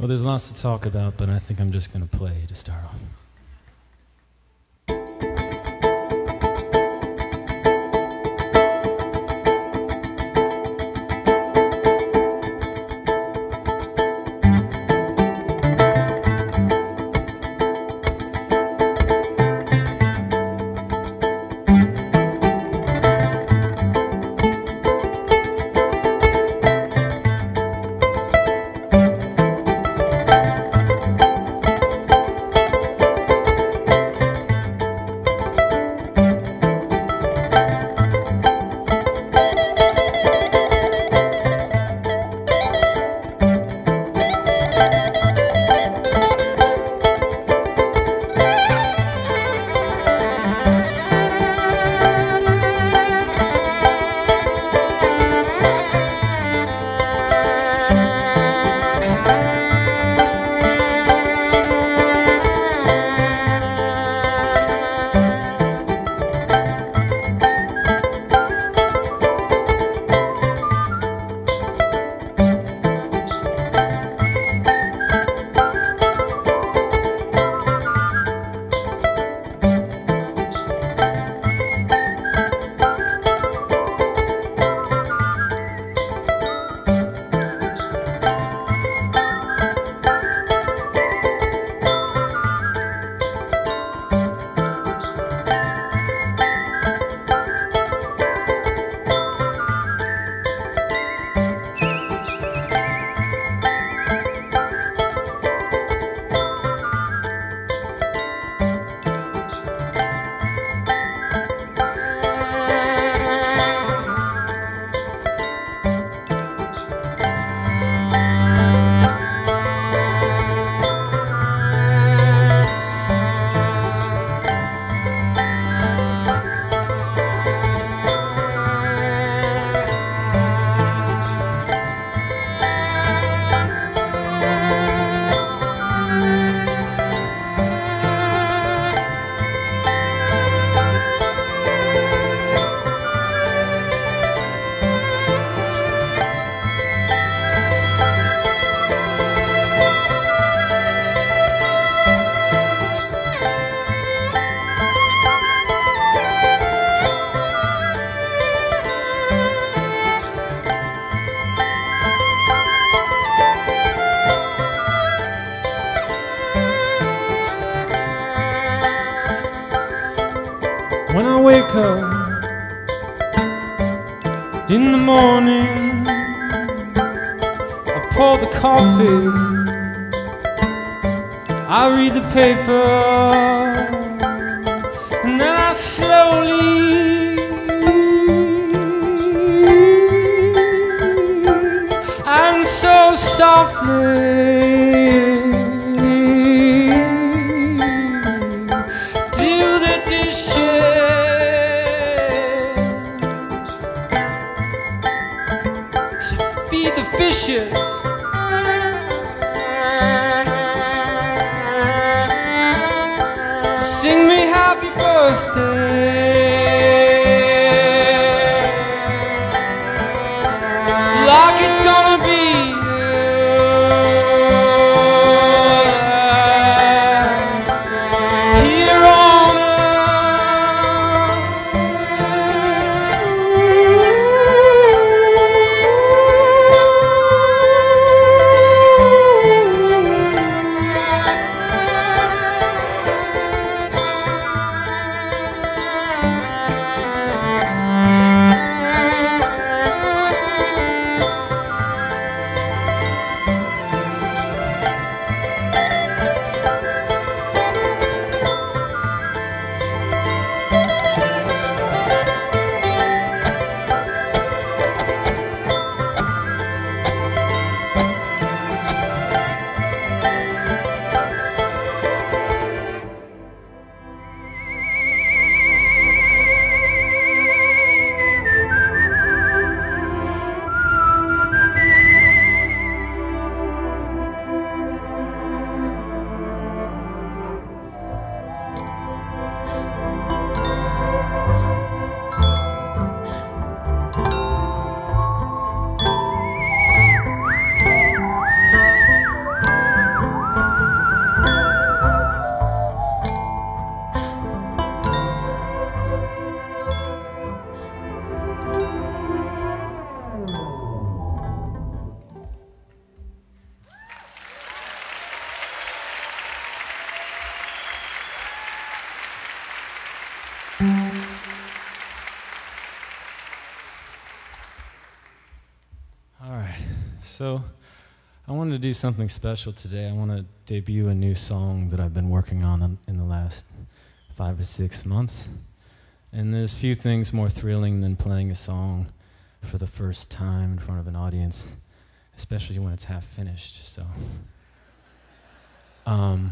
Well, there's lots to talk about, but I think I'm just going to play to start off. Wake up in the morning, I pour the coffee, I read the paper, and then I slowly and so softly fishes. Sing me happy birthday. So, I wanted to do something special today. I want to debut a new song that I've been working on in the last five or six months. And there's few things more thrilling than playing a song for the first time in front of an audience, especially when it's half finished. So, um,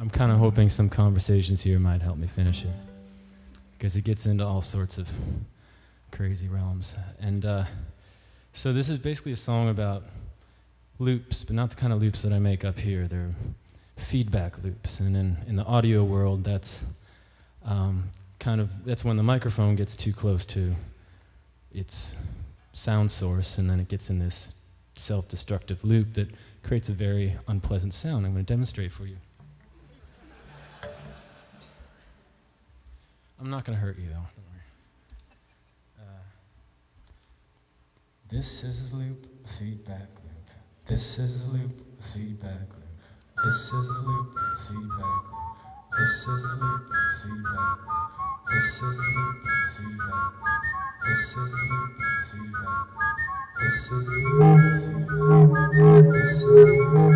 I'm kind of hoping some conversations here might help me finish it because it gets into all sorts of crazy realms. And uh, so, this is basically a song about loops, but not the kind of loops that I make up here. They're feedback loops, and in, in the audio world, that's um, kind of that's when the microphone gets too close to its sound source, and then it gets in this self-destructive loop that creates a very unpleasant sound. I'm going to demonstrate for you. I'm not going to hurt you though. Uh, this is a loop feedback this is loop feedback loop. This is loop feedback. This is loop feedback. This is loop feedback. This is loop feedback. This is loop feedback. This is loop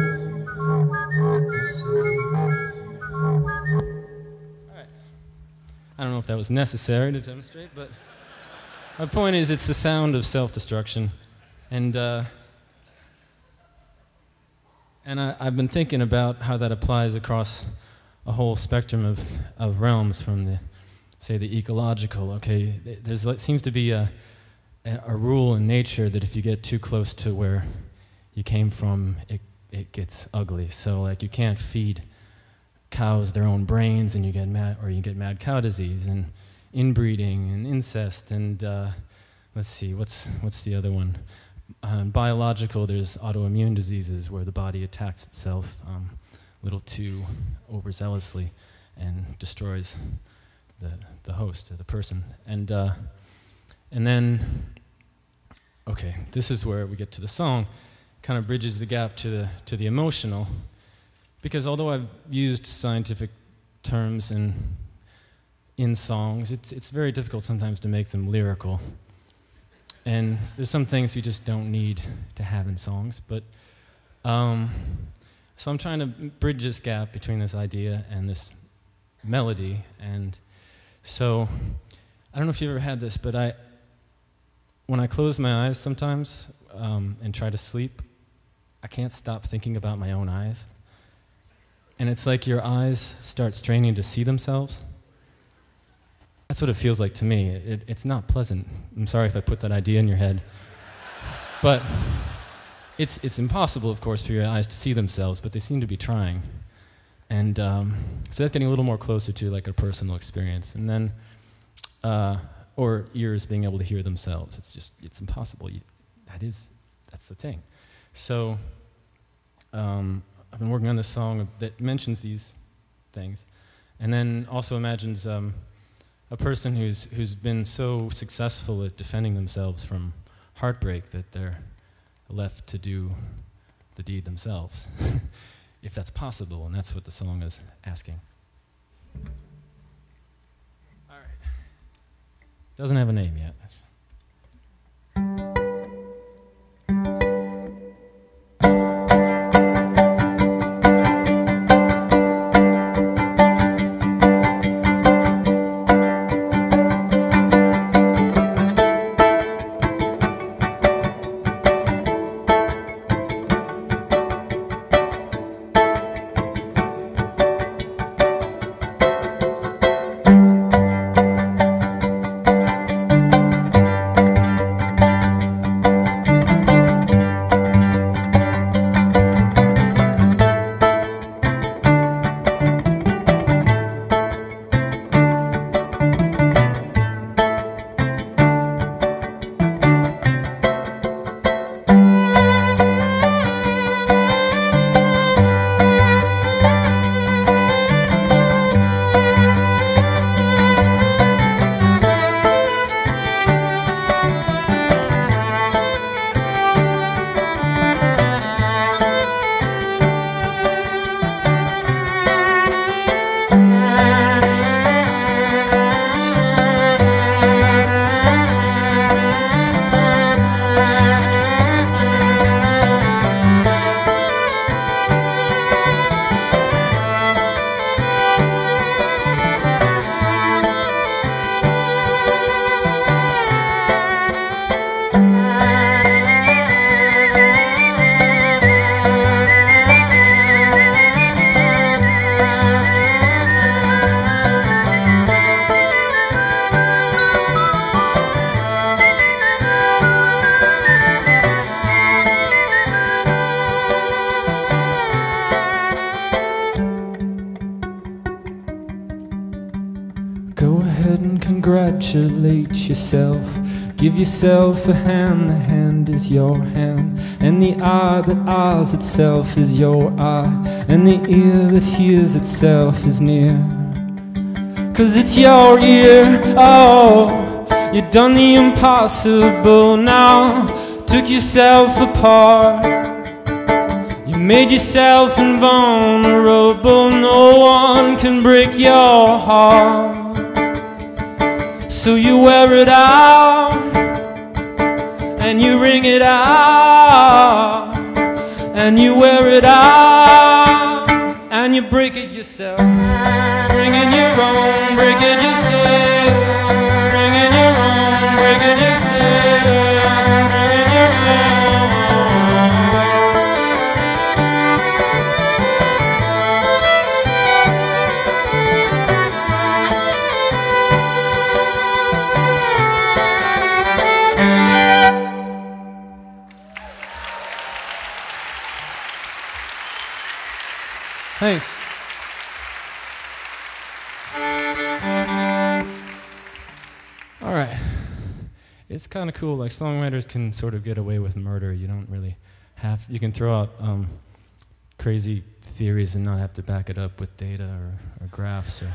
feedback. This is loop feedback. I don't know if that was necessary to demonstrate, but my point is it's the sound of self-destruction. And uh, and I, have been thinking about how that applies across a whole spectrum of, of realms from the, say, the ecological. Okay, there's it seems to be a, a rule in nature that if you get too close to where you came from, it, it gets ugly. So like you can't feed cows their own brains and you get mad, or you get mad cow disease and inbreeding and incest and uh, let's see, what's, what's the other one? Um, biological, there's autoimmune diseases where the body attacks itself um, a little too overzealously and destroys the, the host or the person. And, uh, and then, okay, this is where we get to the song, kind of bridges the gap to the, to the emotional. Because although I've used scientific terms in, in songs, it's, it's very difficult sometimes to make them lyrical. And there's some things you just don't need to have in songs. But um, so I'm trying to bridge this gap between this idea and this melody. And so I don't know if you've ever had this, but I, when I close my eyes sometimes um, and try to sleep, I can't stop thinking about my own eyes. And it's like your eyes start straining to see themselves. That's what it feels like to me. It, it's not pleasant. I'm sorry if I put that idea in your head. But it's, it's impossible, of course, for your eyes to see themselves, but they seem to be trying. And um, so that's getting a little more closer to like a personal experience. And then, uh, or ears being able to hear themselves. It's just, it's impossible. You, that is, that's the thing. So um, I've been working on this song that mentions these things. And then also imagines um, a person who's, who's been so successful at defending themselves from heartbreak that they're left to do the deed themselves, if that's possible, and that's what the song is asking. All right. Doesn't have a name yet. Give yourself a hand, the hand is your hand, and the eye that eyes itself is your eye, and the ear that hears itself is near. Cause it's your ear, oh, you've done the impossible now, took yourself apart. You made yourself invulnerable, no one can break your heart. So you wear it out and you ring it out and you wear it out and you break it yourself. Bringing your own, break it yourself. Kind of cool. Like songwriters can sort of get away with murder. You don't really have. You can throw out um, crazy theories and not have to back it up with data or, or graphs or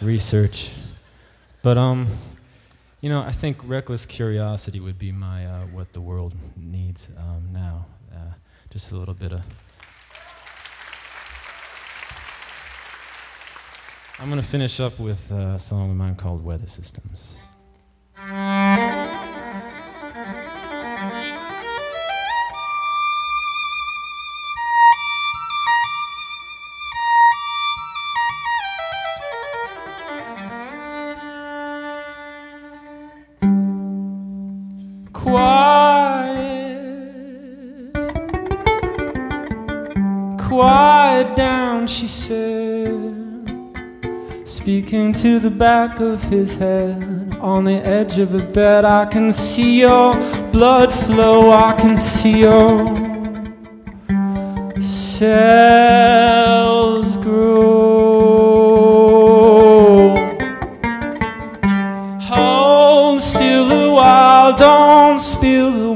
research. But um, you know, I think reckless curiosity would be my uh, what the world needs um, now. Uh, just a little bit of. I'm going to finish up with uh, a song of mine called Weather Systems. She said speaking to the back of his head. On the edge of a bed i can see your blood flow i can see your cells grow. Hold still a while don't spill the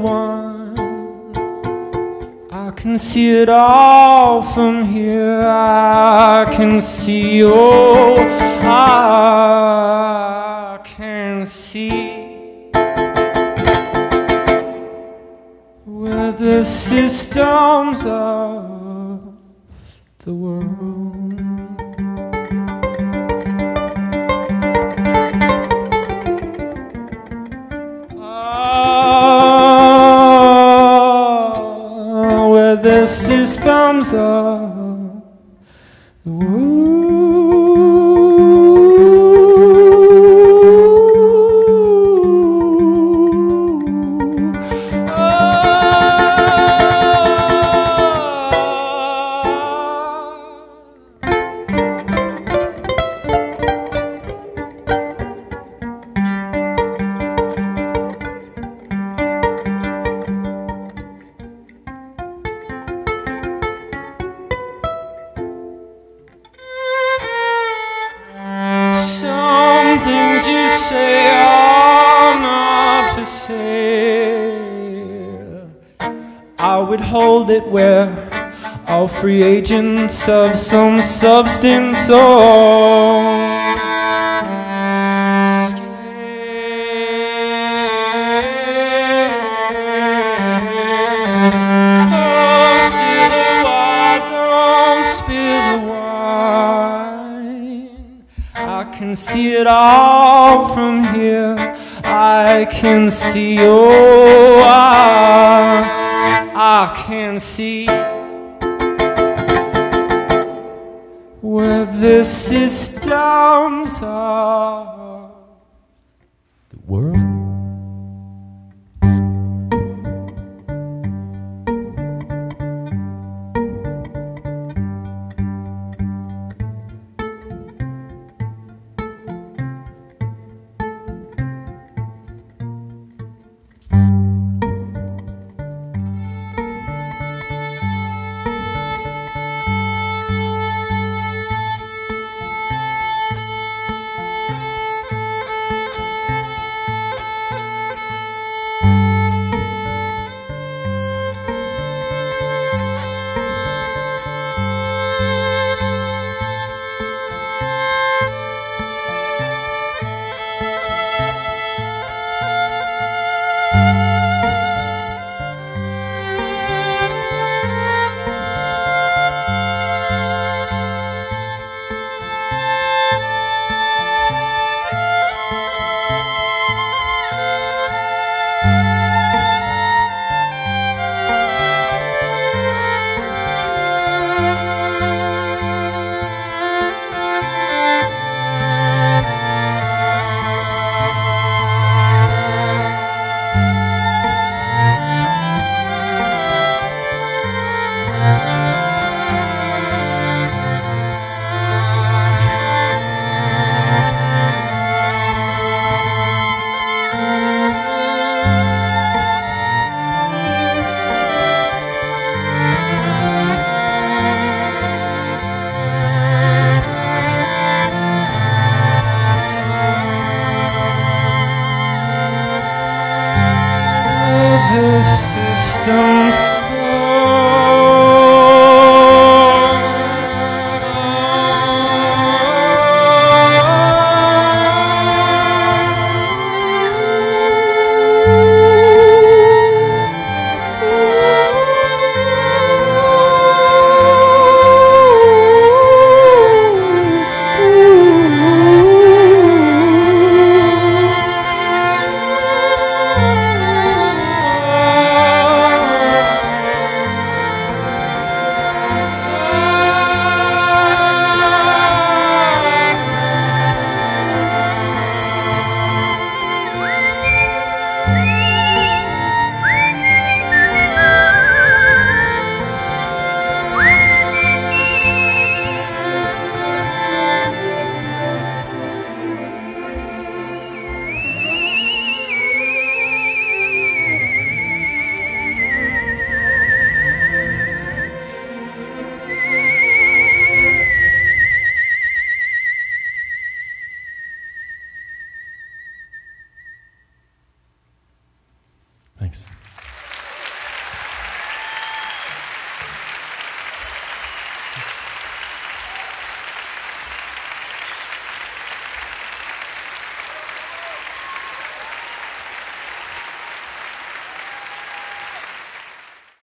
can see it all from here. I can see, oh, I can see where the systems of the world. The systems of the say are not for sale. I would hold it where all free agents of some substance or see it all from here. I can see, oh, I, I can see where the systems are.